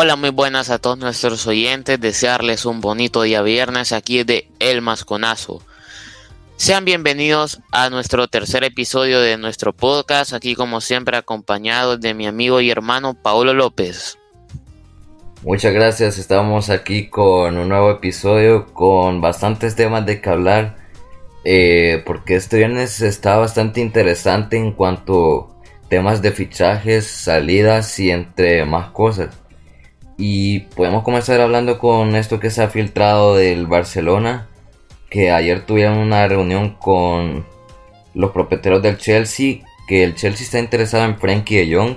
Hola, muy buenas a todos nuestros oyentes. Desearles un bonito día viernes aquí de El Masconazo. Sean bienvenidos a nuestro tercer episodio de nuestro podcast. Aquí, como siempre, acompañado de mi amigo y hermano Paulo López. Muchas gracias. Estamos aquí con un nuevo episodio con bastantes temas de que hablar. Eh, porque este viernes está bastante interesante en cuanto a temas de fichajes, salidas y entre más cosas. Y podemos comenzar hablando con esto que se ha filtrado del Barcelona, que ayer tuvieron una reunión con los propietarios del Chelsea, que el Chelsea está interesado en Frankie de Jong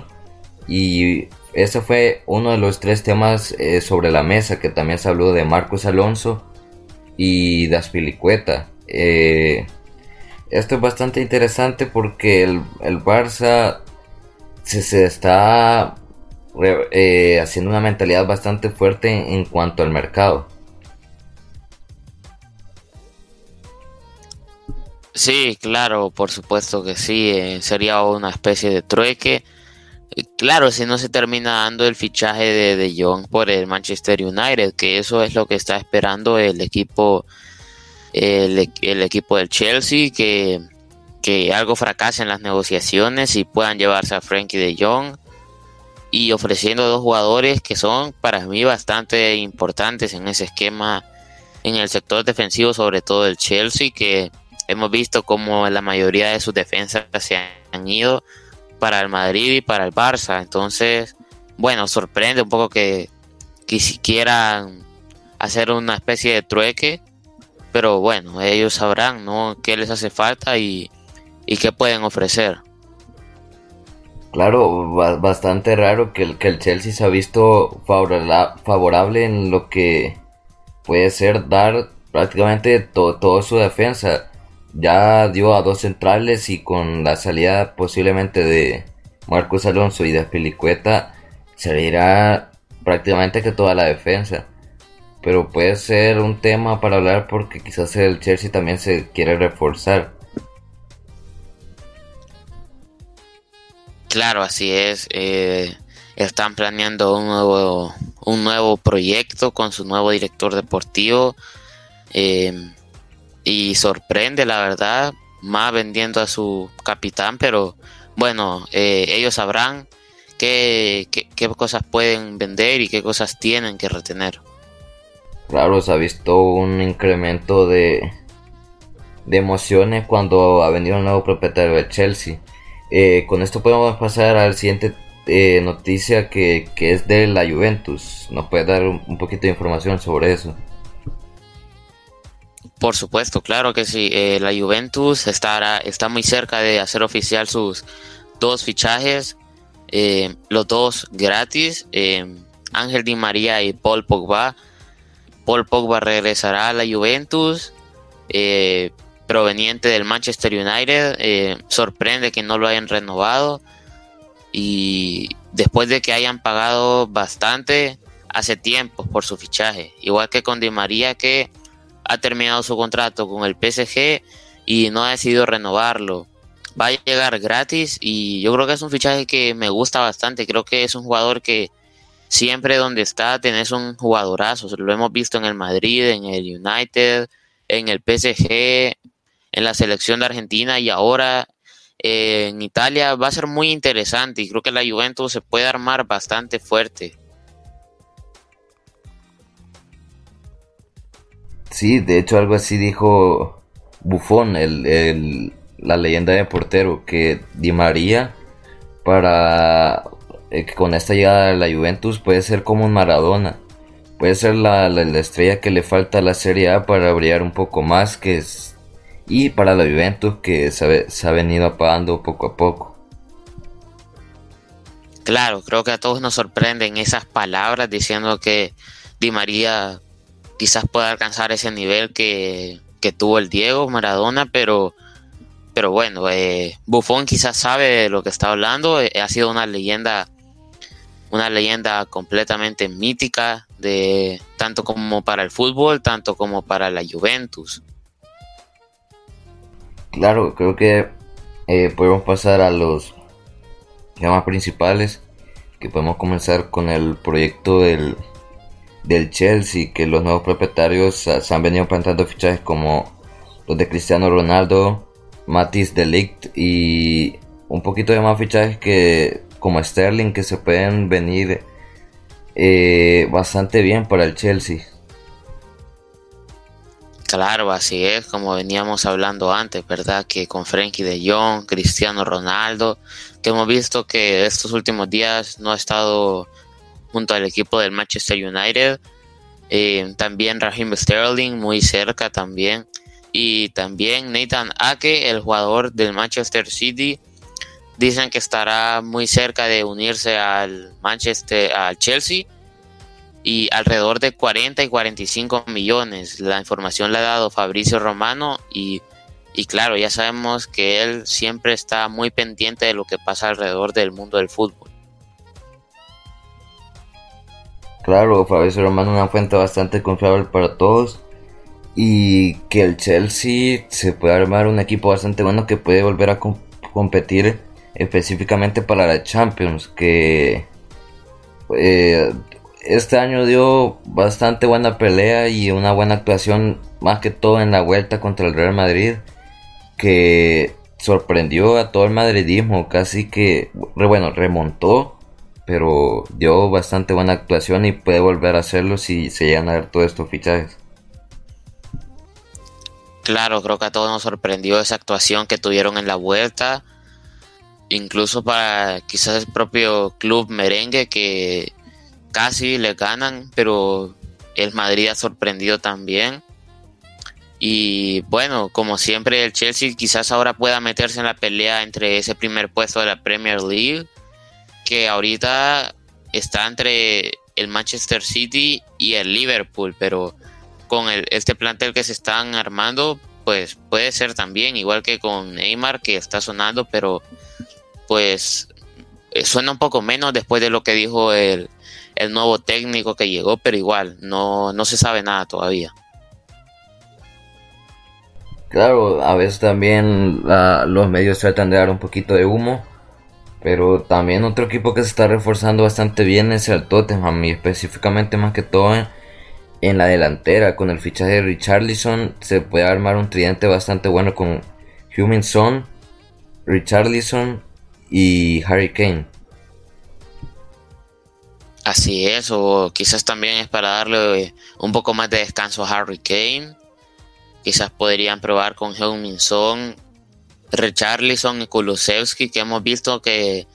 y ese fue uno de los tres temas eh, sobre la mesa, que también se habló de Marcos Alonso y de Aspilicueta. Eh, esto es bastante interesante porque el, el Barça se está eh, haciendo una mentalidad bastante fuerte en, cuanto al mercado. Sí, claro, por supuesto que sí, eh, sería una especie de trueque. Claro, si no se termina dando el fichaje de De Jong por el Manchester United, que eso es lo que está esperando el equipo, el, equipo del Chelsea, que, que algo fracase en las negociaciones y puedan llevarse a Frankie De Jong y ofreciendo dos jugadores que son para mí bastante importantes en ese esquema en el sector defensivo, sobre todo el Chelsea, que hemos visto como la mayoría de sus defensas se han ido para el Madrid y para el Barça. Entonces, bueno, sorprende un poco que, que hacer una especie de trueque, pero bueno, ellos sabrán ¿no? qué les hace falta y, y qué pueden ofrecer. Claro, bastante raro que el, que el Chelsea se ha visto favorable en lo que puede ser dar prácticamente toda su defensa. Ya dio a dos centrales y con la salida posiblemente de Marcos Alonso y de Pelicueta salirá prácticamente que toda la defensa. Pero puede ser un tema para hablar porque quizás el Chelsea también se quiere reforzar. Claro, así es. Eh, están planeando un nuevo, un nuevo proyecto con su nuevo director deportivo. Eh, y sorprende, la verdad, más vendiendo a su capitán, pero bueno, eh, ellos sabrán qué, qué, cosas pueden vender y qué cosas tienen que retener. Claro, se ha visto un incremento de, de emociones cuando ha venido el nuevo propietario de Chelsea. Eh, con esto podemos pasar al siguiente eh, noticia que, es de la Juventus. ¿Nos puede dar un, poquito de información sobre eso? Por supuesto, claro que sí. Eh, la Juventus estará, está muy cerca de hacer oficial sus dos fichajes, los dos gratis. Ángel Di María y Paul Pogba. Paul Pogba regresará a la Juventus proveniente del Manchester United. Eh, sorprende que no lo hayan renovado. Y después de que hayan pagado bastante hace tiempo por su fichaje. Igual que con Di María que ha terminado su contrato con el PSG y no ha decidido renovarlo. Va a llegar gratis y yo creo que es un fichaje que me gusta bastante. Creo que es un jugador que siempre donde está tenés un jugadorazo. Lo hemos visto en el Madrid, en el United, en el PSG, en la selección de Argentina y ahora eh, en Italia va a ser muy interesante y creo que la Juventus se puede armar bastante fuerte. Sí, de hecho algo así dijo Buffon, el, la leyenda de portero, que Di María para eh, con esta llegada de la Juventus puede ser como un Maradona. Puede ser la, la, la, estrella que le falta a la Serie A para brillar un poco más, que y para la Juventus que se, ha venido apagando poco a poco. Claro, creo que a todos nos sorprenden esas palabras diciendo que Di María quizás pueda alcanzar ese nivel que, tuvo el Diego Maradona, pero, pero bueno, eh, Buffon quizás sabe de lo que está hablando, eh, ha sido una leyenda, una leyenda completamente mítica de tanto como para el fútbol, tanto como para la Juventus. Claro, creo que eh, podemos pasar a los temas principales. que podemos comenzar con el proyecto del, del Chelsea, que los nuevos propietarios se han venido plantando fichajes como los de Cristiano Ronaldo, Matis Delict y un poquito de más fichajes que como Sterling que se pueden venir eh, bastante bien para el Chelsea. Claro, así es, como veníamos hablando antes, ¿verdad? Que con Frankie de Jong, Cristiano Ronaldo, que hemos visto que estos últimos días no ha estado junto al equipo del Manchester United. Eh, también Raheem Sterling, muy cerca también. Y también Nathan Ake, el jugador del Manchester City, dicen que estará muy cerca de unirse al Manchester, al Chelsea y alrededor de 40 y 45 millones. La información la ha dado Fabricio Romano y, y, claro, ya sabemos que él siempre está muy pendiente de lo que pasa alrededor del mundo del fútbol. Claro, Fabricio Romano es una fuente bastante confiable para todos y que el Chelsea se puede armar un equipo bastante bueno que puede volver a competir específicamente para la Champions que eh, este año dio bastante buena pelea y una buena actuación más que todo en la vuelta contra el Real Madrid que sorprendió a todo el madridismo casi que bueno remontó pero dio bastante buena actuación y puede volver a hacerlo si se llegan a ver todos estos fichajes Claro, creo que a todos nos sorprendió esa actuación que tuvieron en la vuelta. Incluso para quizás el propio club merengue que casi le ganan, pero el Madrid ha sorprendido también. Y bueno, como siempre el Chelsea quizás ahora pueda meterse en la pelea entre ese primer puesto de la Premier League, que ahorita está entre el Manchester City y el Liverpool, pero con el, este plantel que se están armando, pues puede ser también, igual que con Neymar que está sonando, pero pues eh, suena un poco menos después de lo que dijo el, el nuevo técnico que llegó, pero igual, no, no se sabe nada todavía. Claro, a veces también los medios tratan de dar un poquito de humo, pero también otro equipo que se está reforzando bastante bien es el Tottenham y específicamente más que todo en, la delantera con el fichaje de Richarlison se puede armar un tridente bastante bueno con Huminson, Richarlison y Harry Kane. Así es, o quizás también es para darle un poco más de descanso a Harry Kane. Quizás podrían probar con Heung-Min Son, Richarlison y Kulusevski, que hemos visto que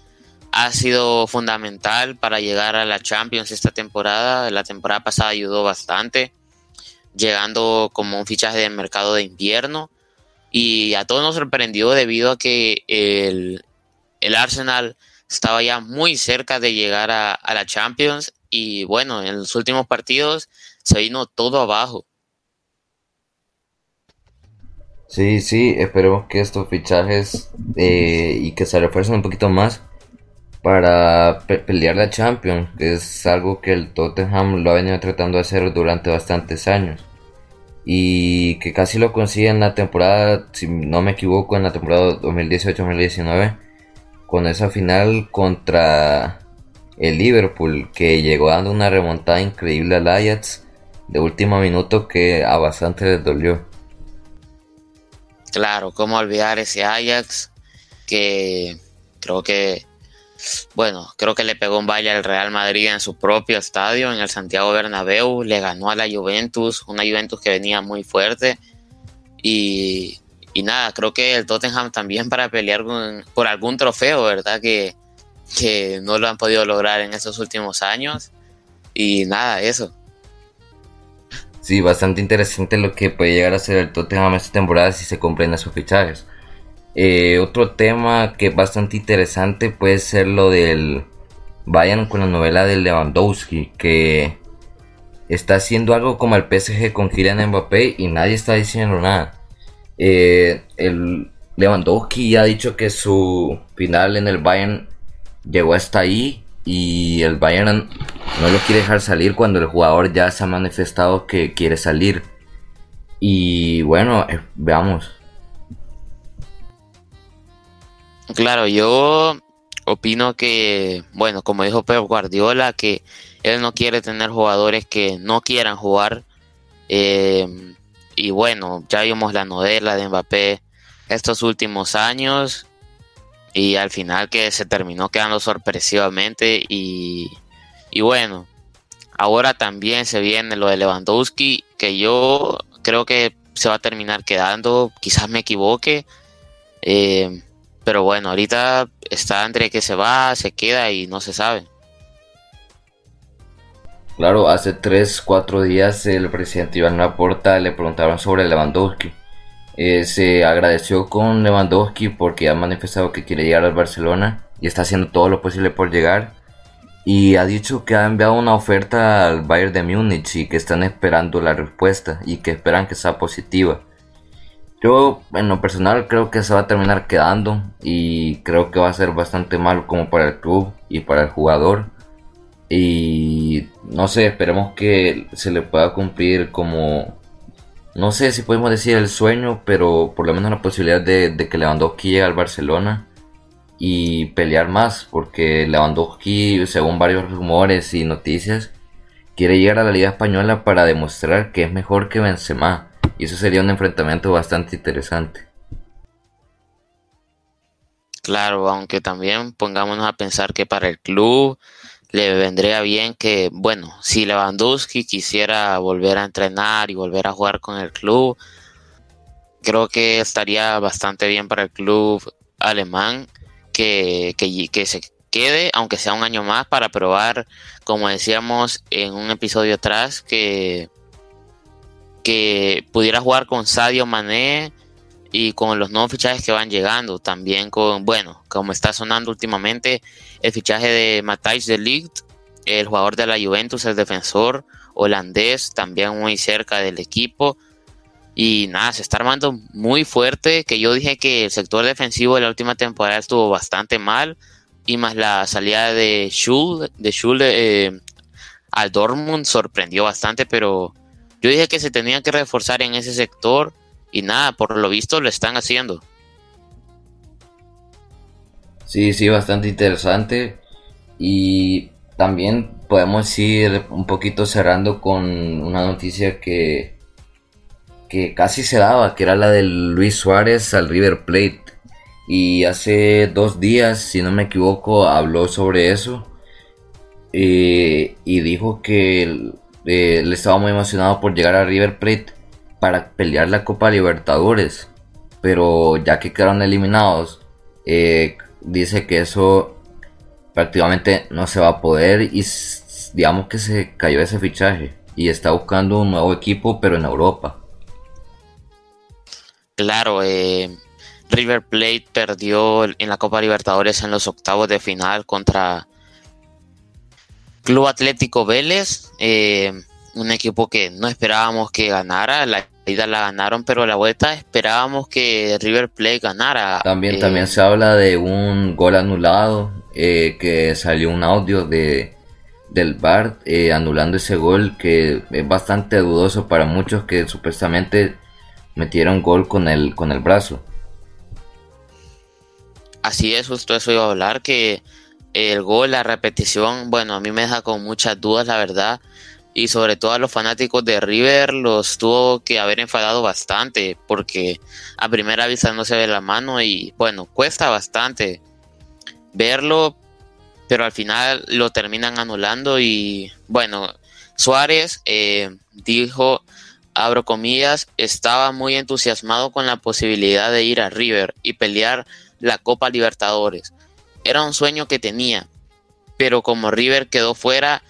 ha sido fundamental para llegar a la Champions esta temporada. La temporada pasada ayudó bastante, llegando como un fichaje de mercado de invierno. Y a todos nos sorprendió debido a que el, el Arsenal estaba ya muy cerca de llegar a, la Champions y bueno, en los últimos partidos se vino todo abajo. Sí, sí, esperemos que estos fichajes eh, y que se refuercen un poquito más para pelear la Champions, que es algo que el Tottenham lo ha venido tratando de hacer durante bastantes años y que casi lo consigue en la temporada, si no me equivoco, en la temporada 2018-2019 con esa final contra el Liverpool que llegó dando una remontada increíble al Ajax de último minuto que a bastante les dolió. Claro, cómo olvidar ese Ajax que creo que bueno, creo que le pegó un baile al Real Madrid en su propio estadio, en el Santiago Bernabéu, le ganó a la Juventus, una Juventus que venía muy fuerte y y nada, creo que el Tottenham también para pelear por algún trofeo, ¿verdad? Que, que no lo han podido lograr en estos últimos años. Y nada, eso. Sí, bastante interesante lo que puede llegar a ser el Tottenham esta temporada si se comprende sus fichajes. Eh, otro tema que es bastante interesante puede ser lo del Bayern con la novela de Lewandowski, que está haciendo algo como el PSG con Kylian Mbappé y nadie está diciendo nada. Eh, el Lewandowski ha dicho que su final en el Bayern llegó hasta ahí y el Bayern no lo quiere dejar salir cuando el jugador ya se ha manifestado que quiere salir. Y bueno, eh, veamos. Claro, yo opino que, bueno, como dijo Pep Guardiola, que él no quiere tener jugadores que no quieran jugar. Eh, y bueno, ya vimos la novela de Mbappé estos últimos años y al final que se terminó quedando sorpresivamente y, y bueno, ahora también se viene lo de Lewandowski que yo creo que se va a terminar quedando, quizás me equivoque, eh, pero bueno, ahorita está entre que se va, se queda y no se sabe. Claro, hace 3, 4 días el presidente Iván Laporta le preguntaron sobre Lewandowski. Eh, se agradeció con Lewandowski porque ha manifestado que quiere llegar al Barcelona y está haciendo todo lo posible por llegar. Y ha dicho que ha enviado una oferta al Bayern de Múnich y que están esperando la respuesta y que esperan que sea positiva. Yo, en lo personal, creo que se va a terminar quedando y creo que va a ser bastante malo como para el club y para el jugador y no sé, esperemos que se le pueda cumplir como, no sé si podemos decir el sueño, pero por lo menos la posibilidad de, que Lewandowski llegue al Barcelona y pelear más, porque Lewandowski, según varios rumores y noticias, quiere llegar a la Liga Española para demostrar que es mejor que Benzema. Y eso sería un enfrentamiento bastante interesante. Claro, aunque también pongámonos a pensar que para el club le vendría bien que, bueno, si Lewandowski quisiera volver a entrenar y volver a jugar con el club, creo que estaría bastante bien para el club alemán que, que, se quede, aunque sea un año más, para probar, como decíamos en un episodio atrás, que, que pudiera jugar con Sadio Mané y con los nuevos fichajes que van llegando, también con, bueno, como está sonando últimamente, el fichaje de Matthijs de Ligt, el jugador de la Juventus, el defensor holandés, también muy cerca del equipo. Y nada, se está armando muy fuerte, que yo dije que el sector defensivo de la última temporada estuvo bastante mal, y más la salida de Schul, eh, al Dortmund sorprendió bastante, pero yo dije que se tenía que reforzar en ese sector y nada, por lo visto lo están haciendo. Sí, sí, bastante interesante. Y también podemos ir un poquito cerrando con una noticia que, que casi se daba, que era la de Luis Suárez al River Plate. Y hace dos días, si no me equivoco, habló sobre eso. Eh, y dijo que eh, le estaba muy emocionado por llegar a River Plate para pelear la Copa Libertadores. Pero ya que quedaron eliminados, eh, dice que eso prácticamente no se va a poder y digamos que se cayó ese fichaje y está buscando un nuevo equipo pero en Europa. Claro, eh, River Plate perdió en la Copa Libertadores en los octavos de final contra Club Atlético Vélez. Eh, un equipo que no esperábamos que ganara. La ida la ganaron, pero la vuelta esperábamos que River Plate ganara. También, eh, también se habla de un gol anulado, eh, que salió un audio de del VAR eh, anulando ese gol que es bastante dudoso para muchos que supuestamente metieron gol con el con el brazo. Así es, justo eso iba a hablar que el gol, la repetición, bueno, a mí me deja con muchas dudas, la verdad y sobre todo a los fanáticos de River los tuvo que haber enfadado bastante porque a primera vista no se ve la mano y bueno, cuesta bastante verlo, pero al final lo terminan anulando y bueno, Suárez eh, dijo, abro comillas, estaba muy entusiasmado con la posibilidad de ir a River y pelear la Copa Libertadores. Era un sueño que tenía, pero como River quedó fuera,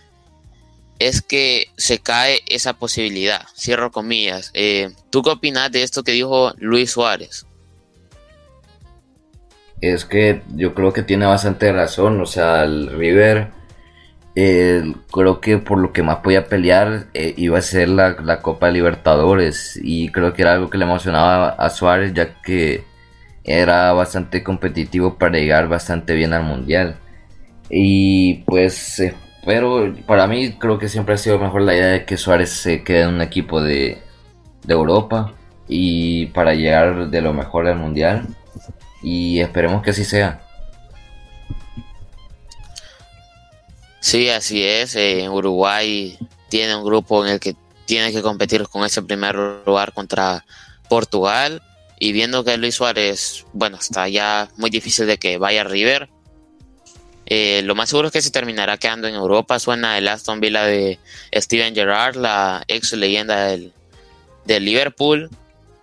es que se cae esa posibilidad. Cierro comillas. Eh, ¿Tú qué opinas de esto que dijo Luis Suárez? Es que yo creo que tiene bastante razón. O sea, el River, eh, creo que por lo que más podía pelear eh, iba a ser la, la, Copa Libertadores. Y creo que era algo que le emocionaba a Suárez, ya que era bastante competitivo para llegar bastante bien al Mundial. Y pues pero para mí creo que siempre ha sido mejor la idea de que Suárez se quede en un equipo de, Europa y para llegar de lo mejor al mundial. Y esperemos que así sea. Sí, así es. Eh, Uruguay tiene un grupo en el que tiene que competir con ese primer lugar contra Portugal. Y viendo que Luis Suárez, bueno, está ya muy difícil de que vaya a River. Eh, lo más seguro es que se terminará quedando en Europa. Suena el Aston Villa de Steven Gerrard, la ex leyenda del, Liverpool.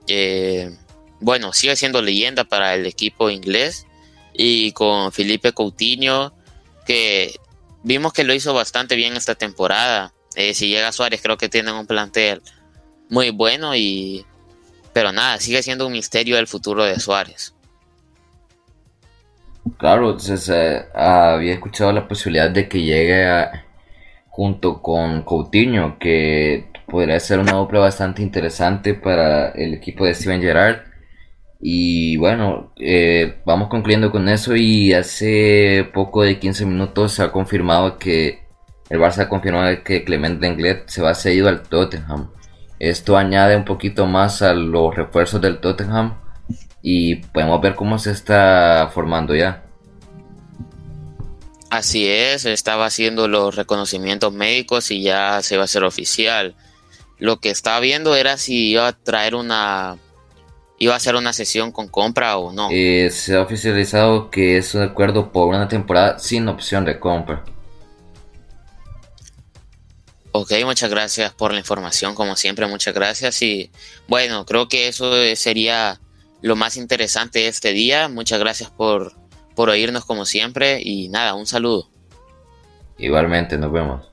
Eh, bueno, sigue siendo leyenda para el equipo inglés. Y con Felipe Coutinho, que vimos que lo hizo bastante bien esta temporada. Eh, si llega Suárez, creo que tienen un plantel muy bueno y pero nada, sigue siendo un misterio el futuro de Suárez. Claro, entonces eh, había escuchado la posibilidad de que llegue junto con Coutinho, que podría ser una dupla bastante interesante para el equipo de Steven Gerrard. Y bueno, eh, vamos concluyendo con eso y hace poco de 15 minutos se ha confirmado que el Barça ha confirmado que Clement Lenglet se va cedido al Tottenham. Esto añade un poquito más a los refuerzos del Tottenham y podemos ver cómo se está formando ya. Así es, estaba haciendo los reconocimientos médicos y ya se va a hacer oficial. Lo que estaba viendo era si iba a traer una iba a hacer una sesión con compra o no. Eh, se ha oficializado que es un acuerdo por una temporada sin opción de compra. Ok, muchas gracias por la información, como siempre, muchas gracias. Y bueno, creo que eso sería lo más interesante de este día. Muchas gracias por, por oírnos como siempre y nada, un saludo. Igualmente, nos vemos.